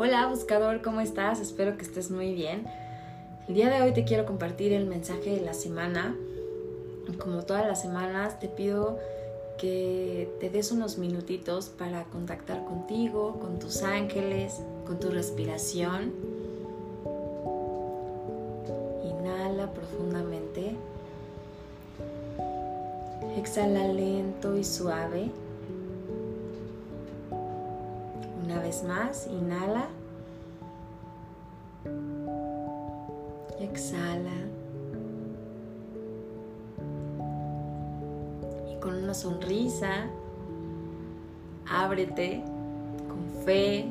Hola buscador, ¿cómo estás? Espero que estés muy bien. El día de hoy te quiero compartir el mensaje de la semana. Como todas las semanas, te pido que te des unos minutitos para contactar contigo, con tus ángeles, con tu respiración. Inhala profundamente. Exhala lento y suave. Más, inhala. Exhala. Y con una sonrisa, ábrete con fe,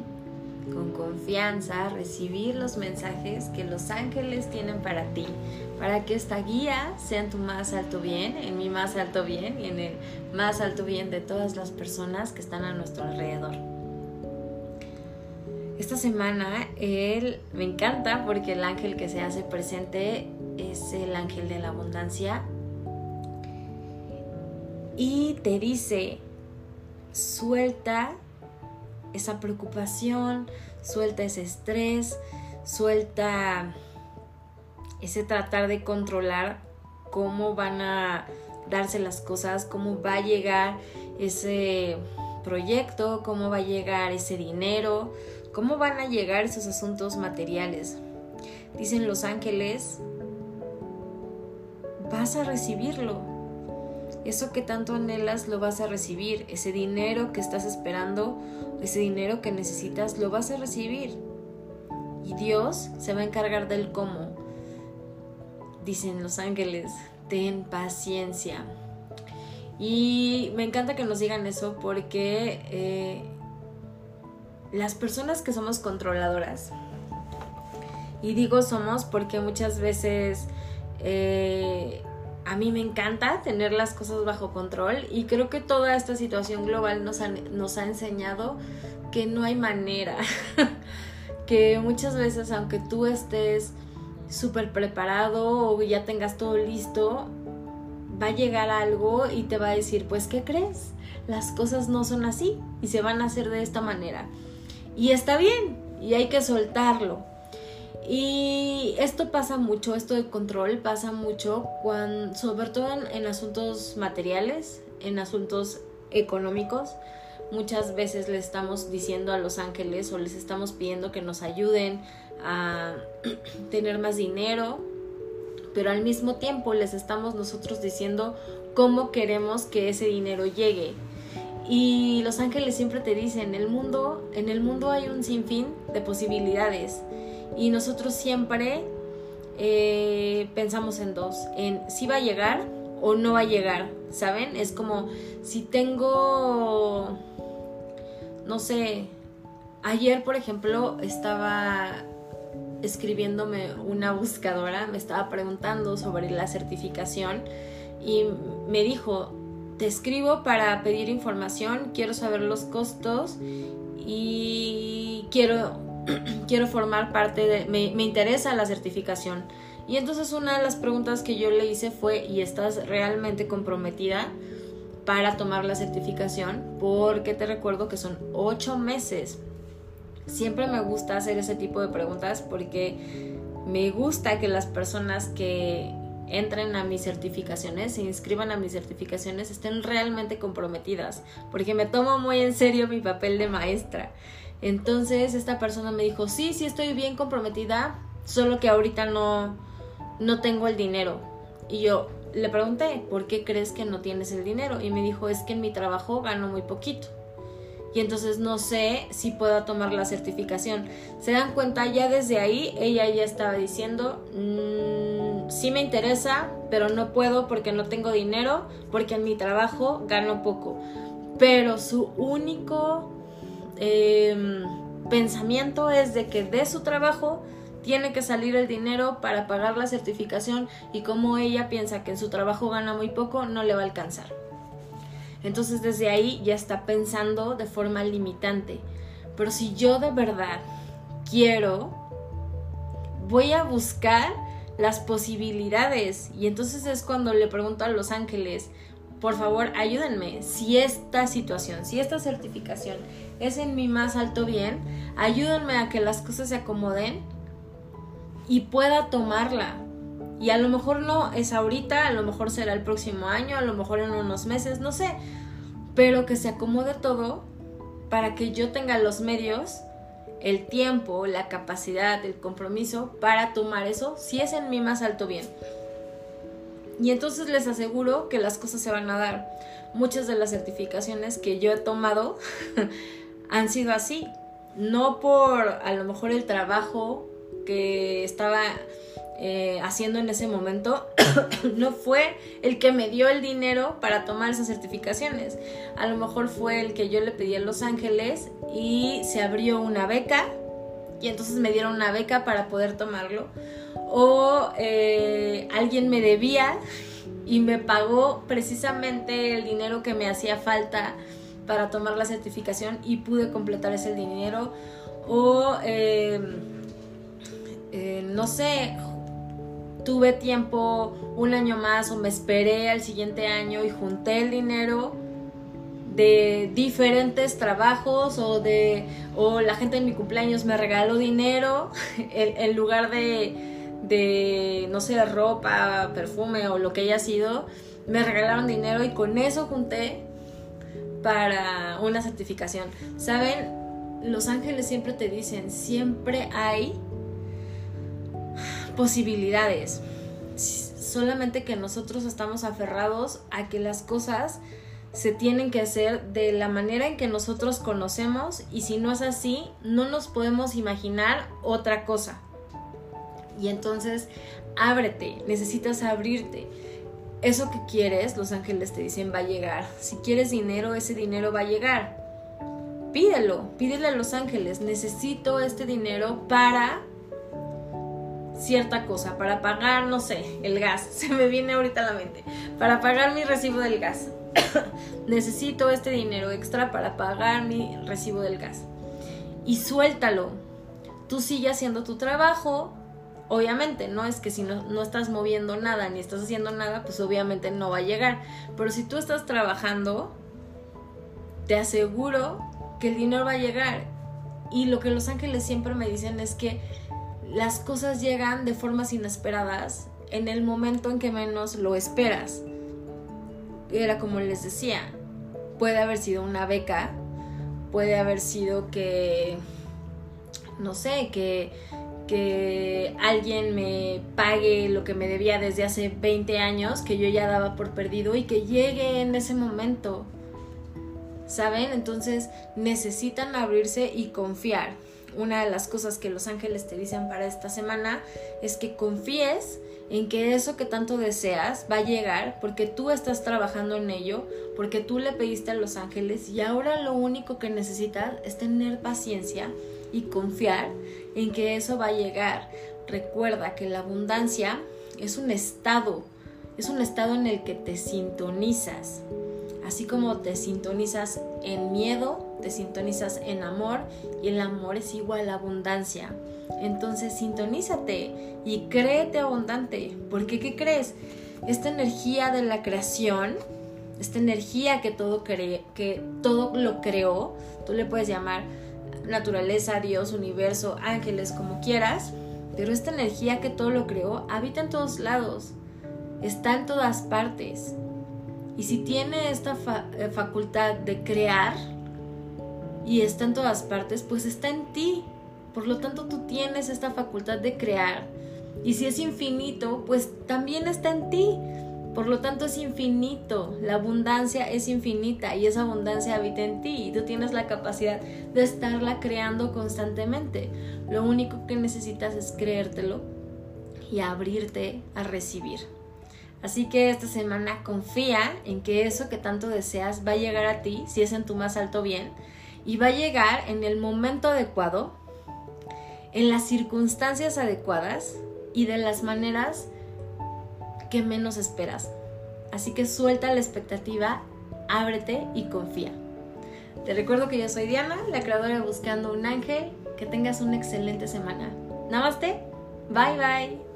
con confianza, recibir los mensajes que los ángeles tienen para ti, para que esta guía sea en tu más alto bien, en mi más alto bien y en el más alto bien de todas las personas que están a nuestro alrededor. Esta semana él me encanta porque el ángel que se hace presente es el ángel de la abundancia. Y te dice, suelta esa preocupación, suelta ese estrés, suelta ese tratar de controlar cómo van a darse las cosas, cómo va a llegar ese proyecto, cómo va a llegar ese dinero, ¿Cómo van a llegar esos asuntos materiales? Dicen los ángeles, vas a recibirlo. Eso que tanto anhelas lo vas a recibir. Ese dinero que estás esperando, ese dinero que necesitas, lo vas a recibir. Y Dios se va a encargar del cómo. Dicen los ángeles, ten paciencia. Y me encanta que nos digan eso porque eh, las personas que somos controladoras, y digo somos porque muchas veces eh, a mí me encanta tener las cosas bajo control y creo que toda esta situación global nos ha, nos ha enseñado que no hay manera, que muchas veces aunque tú estés súper preparado o ya tengas todo listo, va a llegar algo y te va a decir, pues, ¿qué crees? Las cosas no son así y se van a hacer de esta manera. Y está bien, y hay que soltarlo. Y esto pasa mucho, esto de control pasa mucho, cuando, sobre todo en, asuntos materiales, en asuntos económicos. Muchas veces le estamos diciendo a los ángeles o les estamos pidiendo que nos ayuden a tener más dinero, pero al mismo tiempo les estamos nosotros diciendo cómo queremos que ese dinero llegue, y los ángeles siempre te dicen, el mundo, en el mundo hay un sinfín de posibilidades. Y nosotros siempre eh, pensamos en dos, en si va a llegar o no va a llegar, ¿saben? Es como si tengo, no sé, ayer por ejemplo estaba escribiéndome una buscadora, me estaba preguntando sobre la certificación y me dijo, te escribo para pedir información, quiero saber los costos y quiero, quiero formar parte de, me, me interesa la certificación. Y entonces una de las preguntas que yo le hice fue, ¿y estás realmente comprometida para tomar la certificación? Porque te recuerdo que son ocho meses. Siempre me gusta hacer ese tipo de preguntas porque me gusta que las personas que entren a mis certificaciones, se inscriban a mis certificaciones, estén realmente comprometidas, porque me tomo muy en serio mi papel de maestra. Entonces esta persona me dijo, sí, sí estoy bien comprometida, solo que ahorita no, no tengo el dinero. Y yo le pregunté, ¿por qué crees que no tienes el dinero? Y me dijo, es que en mi trabajo gano muy poquito y entonces no sé si pueda tomar la certificación. Se dan cuenta ya desde ahí, ella ya estaba diciendo, mm, sí me interesa, pero no puedo porque no tengo dinero, porque en mi trabajo gano poco. Pero su único em, pensamiento es de que de su trabajo tiene que salir el dinero para pagar la certificación y como ella piensa que en su trabajo gana muy poco, no le va a alcanzar. Entonces desde ahí ya está pensando de forma limitante. Pero si yo de verdad quiero, voy a buscar las posibilidades. Y entonces es cuando le pregunto a los ángeles, por favor, ayúdenme. Si esta situación, si esta certificación es en mi más alto bien, ayúdenme a que las cosas se acomoden y pueda tomarla. Y a lo mejor no es ahorita, a lo mejor será el próximo año, a lo mejor en unos meses, no sé. Pero que se acomode todo para que yo tenga los medios, el tiempo, la capacidad, el compromiso para tomar eso si es en mi más alto bien. Y entonces les aseguro que las cosas se van a dar. Muchas de las certificaciones que yo he tomado han sido así. No por a lo mejor el trabajo que estaba eh, haciendo en ese momento no fue el que me dio el dinero para tomar esas certificaciones. A lo mejor fue el que yo le pedí a Los Ángeles y se abrió una beca y entonces me dieron una beca para poder tomarlo o eh, alguien me debía y me pagó precisamente el dinero que me hacía falta para tomar la certificación y pude completar ese dinero o em, eh, no sé tuve tiempo un año más o me esperé al siguiente año y junté el dinero de diferentes trabajos o de o la gente en mi cumpleaños me regaló dinero en lugar de de, no sé, ropa, perfume o lo que haya sido, me regalaron dinero y con eso junté para una certificación. ¿Saben? Los ángeles siempre te dicen, siempre hay posibilidades. Solamente que nosotros estamos aferrados a que las cosas se tienen que hacer de la manera en que nosotros conocemos y si no es así, no nos podemos imaginar otra cosa. Y entonces, ábrete, necesitas abrirte. Eso que quieres, los ángeles te dicen va a llegar. Si quieres dinero, ese dinero va a llegar. Pídelo, pídele a los ángeles, necesito este dinero para cierta cosa, para pagar, no sé, el gas. Se me viene ahorita a la mente. Para pagar mi recibo del gas. necesito este dinero extra para pagar mi recibo del gas. Y suéltalo. Tú sigue haciendo tu trabajo, Obviamente, no es que si no, no, estás moviendo nada ni estás haciendo nada, pues obviamente no va a llegar. Pero si tú estás trabajando, te aseguro que el dinero va a llegar. Y lo que los ángeles siempre me dicen es que las cosas llegan de formas inesperadas en el momento en que menos lo esperas. Era como les decía, puede haber sido una beca, puede haber sido que, no sé, que que alguien me pague lo que me debía desde hace 20 años, que yo ya daba por perdido y que llegue en ese momento. ¿Saben? Entonces necesitan abrirse y confiar. Una de las cosas que los ángeles te dicen para esta semana es que confíes en que eso que tanto deseas va a llegar porque tú estás trabajando en ello, porque tú le pediste a los ángeles y ahora lo único que necesitas es tener paciencia y confiar en que eso va a llegar. Recuerda que la abundancia es un estado, es un estado en el que te sintonizas. Así como te sintonizas en miedo, te sintonizas en amor y el amor es igual a abundancia. Entonces sintonízate y créete abundante. Porque ¿qué crees? Esta energía de la creación, esta energía que todo, que todo lo creó, tú le puedes llamar naturaleza, Dios, universo, ángeles, como quieras, pero esta energía que todo lo creó habita en todos lados, está en todas partes. Y si tiene esta eh, facultad de crear y está en todas partes, pues está en ti. Por lo tanto, tú tienes esta facultad de crear. Y si es infinito, pues también está en ti. Por lo tanto es infinito, la abundancia es infinita y esa abundancia habita en ti y tú tienes la capacidad de estarla creando constantemente. Lo único que necesitas es creértelo y abrirte a recibir. Así que esta semana confía en que eso que tanto deseas va a llegar a ti si es en tu más alto bien y va a llegar en el momento adecuado, en las circunstancias adecuadas y de las maneras que menos esperas. Así que suelta la expectativa, ábrete y confía. Te recuerdo que yo soy Diana, la creadora de Buscando un Ángel. Que tengas una excelente semana. Namaste. Bye bye.